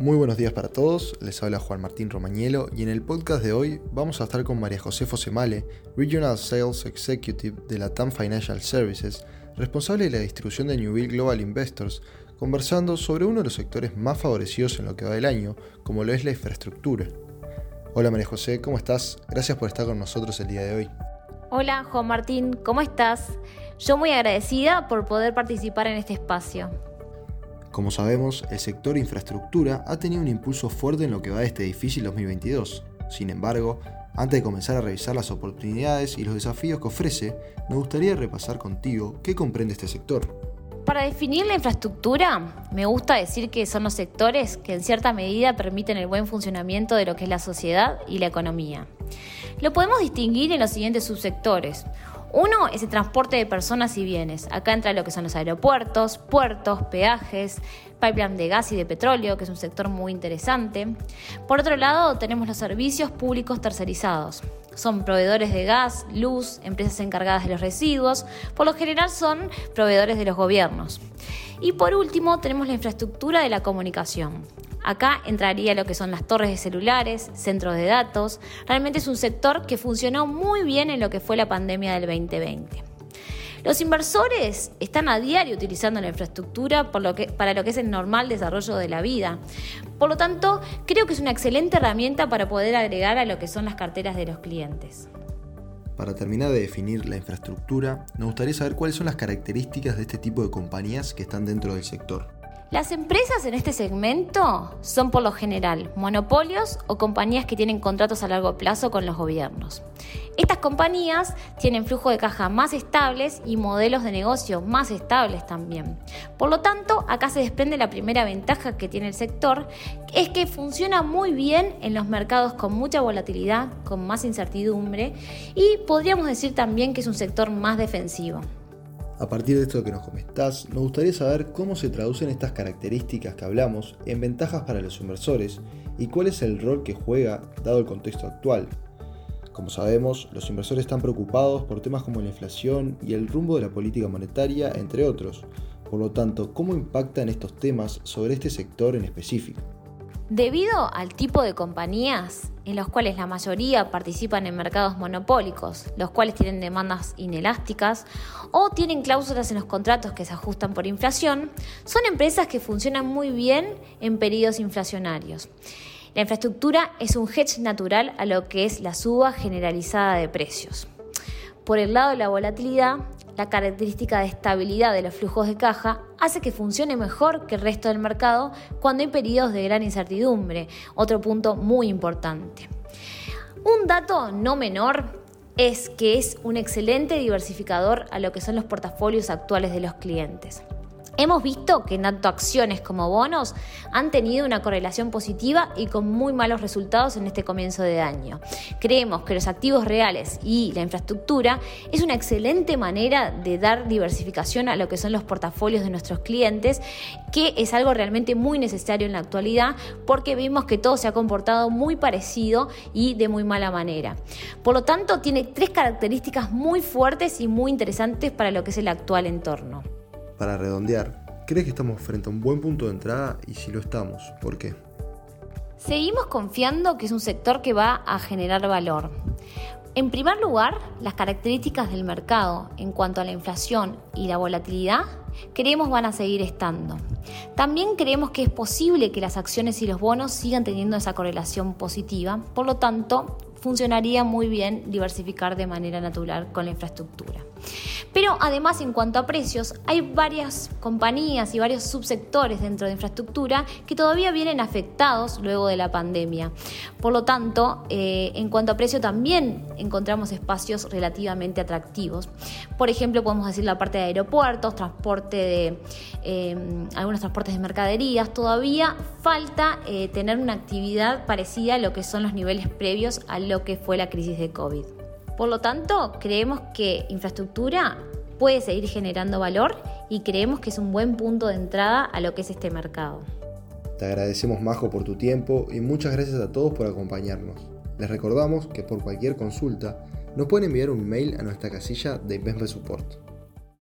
Muy buenos días para todos, les habla Juan Martín Romañelo y en el podcast de hoy vamos a estar con María José Fosemale, Regional Sales Executive de la TAM Financial Services, responsable de la distribución de Newville Global Investors, conversando sobre uno de los sectores más favorecidos en lo que va del año, como lo es la infraestructura. Hola María José, ¿cómo estás? Gracias por estar con nosotros el día de hoy. Hola Juan Martín, ¿cómo estás? Yo muy agradecida por poder participar en este espacio. Como sabemos, el sector infraestructura ha tenido un impulso fuerte en lo que va de este difícil 2022. Sin embargo, antes de comenzar a revisar las oportunidades y los desafíos que ofrece, me gustaría repasar contigo qué comprende este sector. Para definir la infraestructura, me gusta decir que son los sectores que en cierta medida permiten el buen funcionamiento de lo que es la sociedad y la economía. Lo podemos distinguir en los siguientes subsectores. Uno es el transporte de personas y bienes. Acá entra lo que son los aeropuertos, puertos, peajes, pipeline de gas y de petróleo, que es un sector muy interesante. Por otro lado, tenemos los servicios públicos tercerizados. Son proveedores de gas, luz, empresas encargadas de los residuos, por lo general son proveedores de los gobiernos. Y por último, tenemos la infraestructura de la comunicación. Acá entraría lo que son las torres de celulares, centros de datos. Realmente es un sector que funcionó muy bien en lo que fue la pandemia del 2020. Los inversores están a diario utilizando la infraestructura para lo que es el normal desarrollo de la vida. Por lo tanto, creo que es una excelente herramienta para poder agregar a lo que son las carteras de los clientes. Para terminar de definir la infraestructura, nos gustaría saber cuáles son las características de este tipo de compañías que están dentro del sector. Las empresas en este segmento son por lo general monopolios o compañías que tienen contratos a largo plazo con los gobiernos. Estas compañías tienen flujo de caja más estables y modelos de negocio más estables también. Por lo tanto, acá se desprende la primera ventaja que tiene el sector, es que funciona muy bien en los mercados con mucha volatilidad, con más incertidumbre y podríamos decir también que es un sector más defensivo. A partir de esto que nos comentás, nos gustaría saber cómo se traducen estas características que hablamos en ventajas para los inversores y cuál es el rol que juega dado el contexto actual. Como sabemos, los inversores están preocupados por temas como la inflación y el rumbo de la política monetaria, entre otros. Por lo tanto, ¿cómo impactan estos temas sobre este sector en específico? Debido al tipo de compañías en los cuales la mayoría participan en mercados monopólicos, los cuales tienen demandas inelásticas o tienen cláusulas en los contratos que se ajustan por inflación, son empresas que funcionan muy bien en periodos inflacionarios. La infraestructura es un hedge natural a lo que es la suba generalizada de precios. Por el lado de la volatilidad, la característica de estabilidad de los flujos de caja hace que funcione mejor que el resto del mercado cuando hay periodos de gran incertidumbre, otro punto muy importante. Un dato no menor es que es un excelente diversificador a lo que son los portafolios actuales de los clientes. Hemos visto que tanto acciones como bonos han tenido una correlación positiva y con muy malos resultados en este comienzo de año. Creemos que los activos reales y la infraestructura es una excelente manera de dar diversificación a lo que son los portafolios de nuestros clientes, que es algo realmente muy necesario en la actualidad porque vimos que todo se ha comportado muy parecido y de muy mala manera. Por lo tanto, tiene tres características muy fuertes y muy interesantes para lo que es el actual entorno. Para redondear, ¿crees que estamos frente a un buen punto de entrada? Y si lo estamos, ¿por qué? Seguimos confiando que es un sector que va a generar valor. En primer lugar, las características del mercado en cuanto a la inflación y la volatilidad creemos van a seguir estando. También creemos que es posible que las acciones y los bonos sigan teniendo esa correlación positiva, por lo tanto, funcionaría muy bien diversificar de manera natural con la infraestructura. Pero además en cuanto a precios, hay varias compañías y varios subsectores dentro de infraestructura que todavía vienen afectados luego de la pandemia. Por lo tanto, eh, en cuanto a precio también encontramos espacios relativamente atractivos. Por ejemplo, podemos decir la parte de aeropuertos, transporte de eh, algunos transportes de mercaderías. Todavía falta eh, tener una actividad parecida a lo que son los niveles previos a lo que fue la crisis de COVID. Por lo tanto, creemos que infraestructura puede seguir generando valor y creemos que es un buen punto de entrada a lo que es este mercado. Te agradecemos Majo por tu tiempo y muchas gracias a todos por acompañarnos. Les recordamos que por cualquier consulta nos pueden enviar un mail a nuestra casilla de Investment Support.